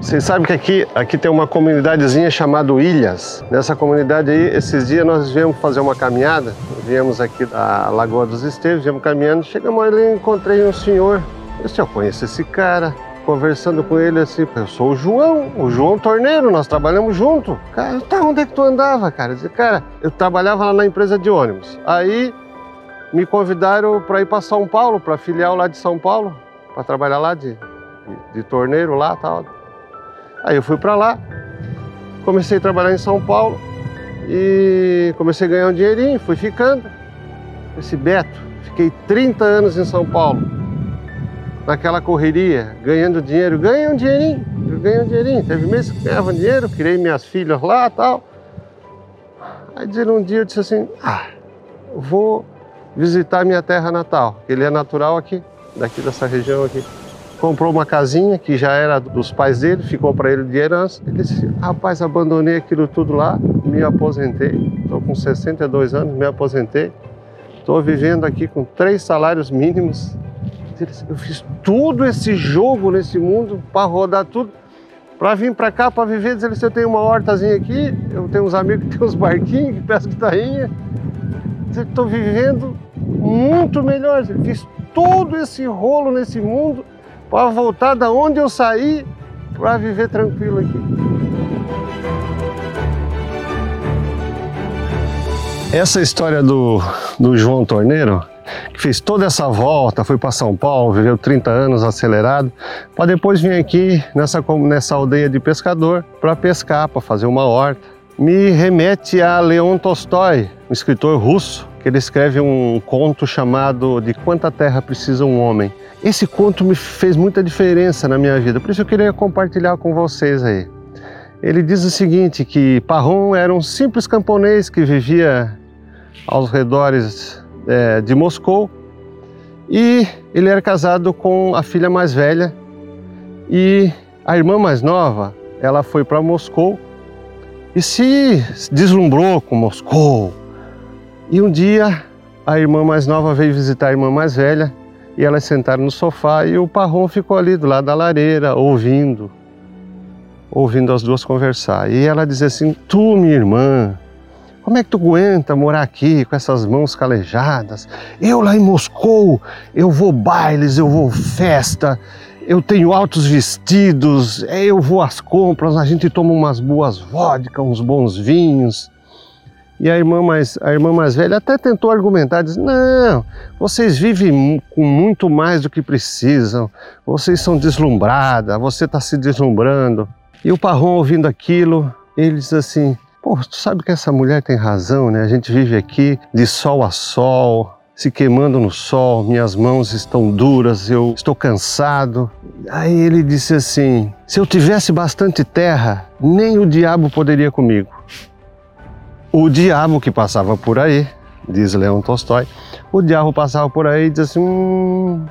Vocês sabem que aqui, aqui tem uma comunidadezinha chamada Ilhas. Nessa comunidade aí, esses dias nós viemos fazer uma caminhada. Viemos aqui da Lagoa dos Esteves, viemos caminhando. Chegamos ali e encontrei um senhor. Eu disse, eu conheço esse cara. Conversando com ele assim, eu sou o João, o João Torneiro, nós trabalhamos junto. Cara, tá, onde é que tu andava, cara? Eu disse, cara, eu trabalhava lá na empresa de ônibus. Aí me convidaram para ir para São Paulo, para filial lá de São Paulo, para trabalhar lá de, de, de torneiro lá tal. Aí eu fui para lá, comecei a trabalhar em São Paulo e comecei a ganhar um dinheirinho, fui ficando. Esse Beto, fiquei 30 anos em São Paulo, naquela correria, ganhando dinheiro, ganhei um dinheirinho, ganhei um dinheirinho. Teve meses que ganhava dinheiro, criei minhas filhas lá tal. Aí um dia eu disse assim, ah, vou visitar minha terra natal. Ele é natural aqui, daqui dessa região aqui comprou uma casinha que já era dos pais dele, ficou para ele de herança. Ele disse: Rapaz, abandonei aquilo tudo lá, me aposentei. Estou com 62 anos, me aposentei. Estou vivendo aqui com três salários mínimos. Eu fiz tudo esse jogo nesse mundo para rodar tudo, para vir para cá, para viver. Dizer, eu tenho uma hortazinha aqui, eu tenho uns amigos que têm uns barquinhos, que pescam tainha. Estou vivendo muito melhor. Eu fiz todo esse rolo nesse mundo para voltar da onde eu saí para viver tranquilo aqui. Essa história do, do João Torneiro, que fez toda essa volta, foi para São Paulo, viveu 30 anos acelerado, para depois vir aqui nessa, nessa aldeia de pescador para pescar, para fazer uma horta, me remete a Leon Tolstói, um escritor russo, que ele escreve um conto chamado De Quanta Terra Precisa um Homem. Esse conto me fez muita diferença na minha vida, por isso eu queria compartilhar com vocês aí. Ele diz o seguinte, que Parron era um simples camponês que vivia aos redores é, de Moscou e ele era casado com a filha mais velha e a irmã mais nova, ela foi para Moscou e se deslumbrou com Moscou. E um dia a irmã mais nova veio visitar a irmã mais velha e elas sentaram no sofá e o Parrom ficou ali do lado da lareira, ouvindo, ouvindo as duas conversar. E ela dizia assim: Tu, minha irmã, como é que tu aguenta morar aqui com essas mãos calejadas? Eu lá em Moscou, eu vou bailes, eu vou festa, eu tenho altos vestidos, eu vou às compras, a gente toma umas boas vodka, uns bons vinhos. E a irmã mais, a irmã mais velha até tentou argumentar, disse, não, vocês vivem com muito mais do que precisam, vocês são deslumbradas, você está se deslumbrando. E o Parrom ouvindo aquilo, ele diz assim, pô, tu sabe que essa mulher tem razão, né? A gente vive aqui de sol a sol, se queimando no sol, minhas mãos estão duras, eu estou cansado. Aí ele disse assim: se eu tivesse bastante terra, nem o diabo poderia comigo. O diabo que passava por aí, diz Leão Tolstói, o diabo passava por aí e diz assim: hum,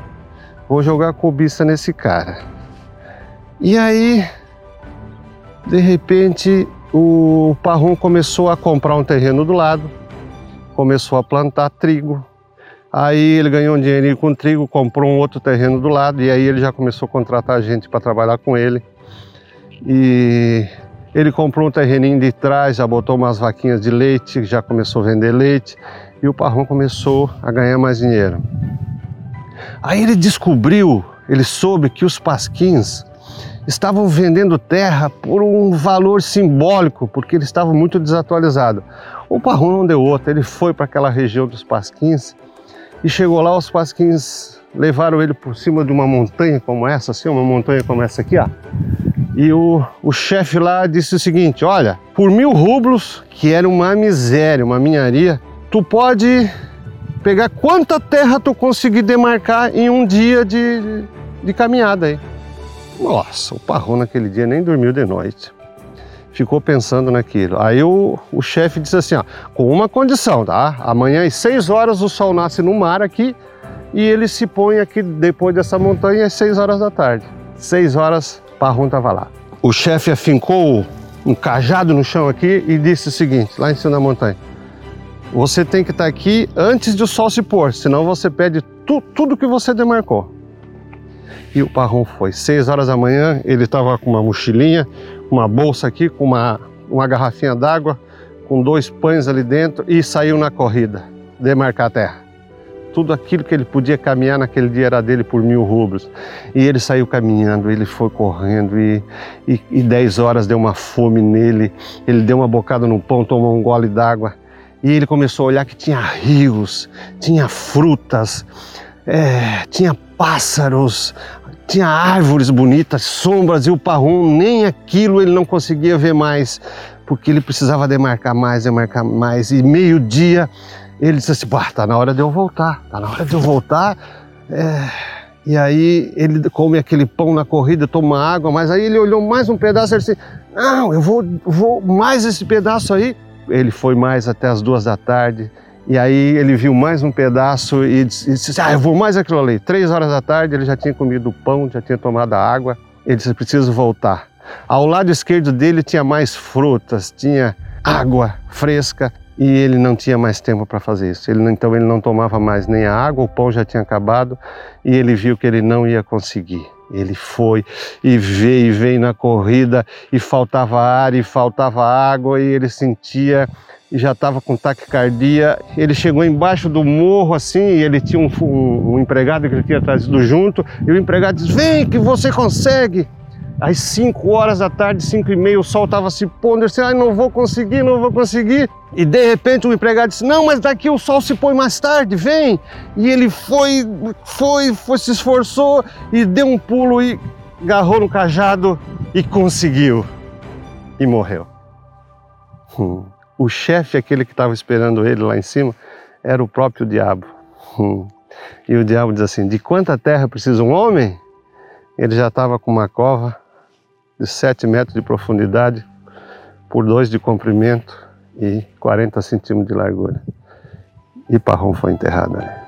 vou jogar cobiça nesse cara. E aí, de repente, o Parrum começou a comprar um terreno do lado, começou a plantar trigo. Aí ele ganhou um dinheirinho com trigo, comprou um outro terreno do lado e aí ele já começou a contratar gente para trabalhar com ele. E ele comprou um terreninho de trás, já botou umas vaquinhas de leite, já começou a vender leite e o Parrão começou a ganhar mais dinheiro. Aí ele descobriu, ele soube que os pasquins estavam vendendo terra por um valor simbólico, porque ele estava muito desatualizado. O Parrão não deu outra, ele foi para aquela região dos pasquins e chegou lá, os pasquins levaram ele por cima de uma montanha como essa, assim, uma montanha como essa aqui, ó. E o, o chefe lá disse o seguinte: olha, por mil rublos, que era uma miséria, uma minharia, tu pode pegar quanta terra tu conseguir demarcar em um dia de, de caminhada aí. Nossa, o Parrão naquele dia nem dormiu de noite. Ficou pensando naquilo. Aí o, o chefe disse assim: ó, com uma condição, tá? Amanhã às seis horas o sol nasce no mar aqui e ele se põe aqui depois dessa montanha às seis horas da tarde. Seis horas Parrum estava lá. O chefe afincou um cajado no chão aqui e disse o seguinte, lá em cima da montanha, você tem que estar aqui antes do sol se pôr, senão você perde tu, tudo que você demarcou. E o Parrom foi. Seis horas da manhã, ele estava com uma mochilinha, uma bolsa aqui, com uma, uma garrafinha d'água, com dois pães ali dentro e saiu na corrida, demarcar a terra. Tudo aquilo que ele podia caminhar naquele dia era dele por mil rublos. E ele saiu caminhando, ele foi correndo e, e, e dez horas deu uma fome nele. Ele deu uma bocada no pão, tomou um gole d'água e ele começou a olhar que tinha rios, tinha frutas, é, tinha pássaros, tinha árvores bonitas, sombras e o Parrum nem aquilo ele não conseguia ver mais, porque ele precisava demarcar mais, demarcar mais. E meio-dia ele disse assim: Bah, tá na hora de eu voltar, tá na hora de eu voltar. É... E aí ele come aquele pão na corrida, toma água, mas aí ele olhou mais um pedaço e disse: Não, eu vou, vou mais esse pedaço aí. Ele foi mais até as duas da tarde. E aí ele viu mais um pedaço e disse, disse ah, eu vou mais aquilo ali. Três horas da tarde ele já tinha comido o pão, já tinha tomado a água. Ele disse, preciso voltar. Ao lado esquerdo dele tinha mais frutas, tinha água fresca e ele não tinha mais tempo para fazer isso. Ele, então ele não tomava mais nem a água, o pão já tinha acabado e ele viu que ele não ia conseguir. Ele foi e veio e veio na corrida e faltava ar e faltava água e ele sentia e já estava com taquicardia. Ele chegou embaixo do morro assim e ele tinha um, um, um empregado que ele tinha trazido junto e o empregado disse: Vem que você consegue às 5 horas da tarde, 5 e meia, o sol estava se pondo. Eu disse, ai, não vou conseguir, não vou conseguir. E de repente o empregado disse, não, mas daqui o sol se põe mais tarde, vem. E ele foi, foi, foi, se esforçou e deu um pulo e agarrou no cajado e conseguiu. E morreu. Hum. O chefe, aquele que estava esperando ele lá em cima, era o próprio diabo. Hum. E o diabo diz assim, de quanta terra precisa um homem? Ele já estava com uma cova de 7 metros de profundidade por 2 de comprimento e 40 centímetros de largura. E Parrom foi enterrado ali.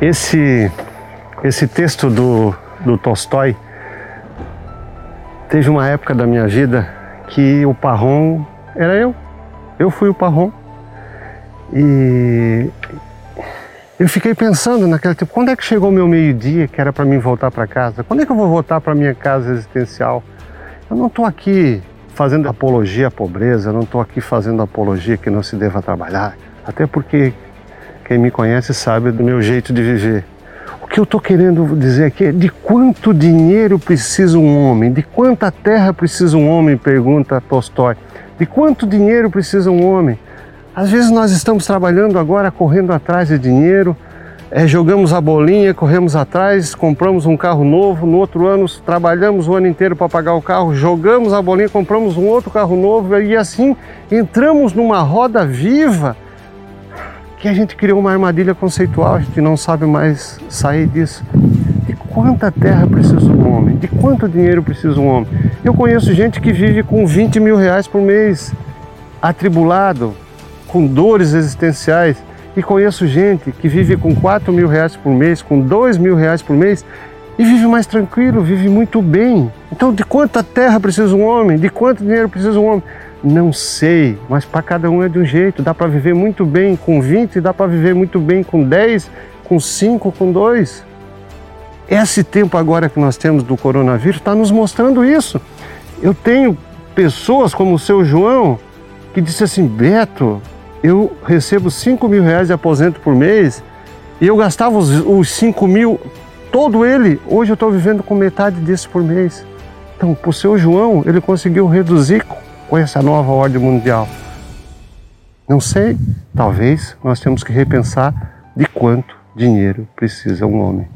Esse, esse texto do, do Tolstói teve uma época da minha vida que o Parrom era eu. Eu fui o Parrom. E eu fiquei pensando naquele tempo, quando é que chegou o meu meio-dia que era para mim voltar para casa? Quando é que eu vou voltar para minha casa existencial? Eu não estou aqui fazendo apologia à pobreza, eu não estou aqui fazendo apologia que não se deva trabalhar, até porque quem me conhece sabe do meu jeito de viver. O que eu estou querendo dizer aqui é de quanto dinheiro precisa um homem, de quanta terra precisa um homem, pergunta Tolstói. De quanto dinheiro precisa um homem? Às vezes nós estamos trabalhando agora, correndo atrás de dinheiro, é, jogamos a bolinha, corremos atrás, compramos um carro novo, no outro ano trabalhamos o ano inteiro para pagar o carro, jogamos a bolinha, compramos um outro carro novo e assim entramos numa roda viva que a gente criou uma armadilha conceitual, a gente não sabe mais sair disso. De quanta terra precisa um homem? De quanto dinheiro precisa um homem? Eu conheço gente que vive com 20 mil reais por mês, atribulado, com dores existenciais e conheço gente que vive com 4 mil reais por mês, com 2 mil reais por mês e vive mais tranquilo, vive muito bem. Então, de quanta terra precisa um homem? De quanto dinheiro precisa um homem? Não sei, mas para cada um é de um jeito. Dá para viver muito bem com 20, dá para viver muito bem com 10, com 5, com 2. Esse tempo agora que nós temos do coronavírus está nos mostrando isso. Eu tenho pessoas como o seu João que disse assim: Beto, eu recebo 5 mil reais de aposento por mês e eu gastava os, os 5 mil, todo ele, hoje eu estou vivendo com metade disso por mês. Então, para o seu João, ele conseguiu reduzir com essa nova ordem mundial. Não sei, talvez nós temos que repensar de quanto dinheiro precisa um homem.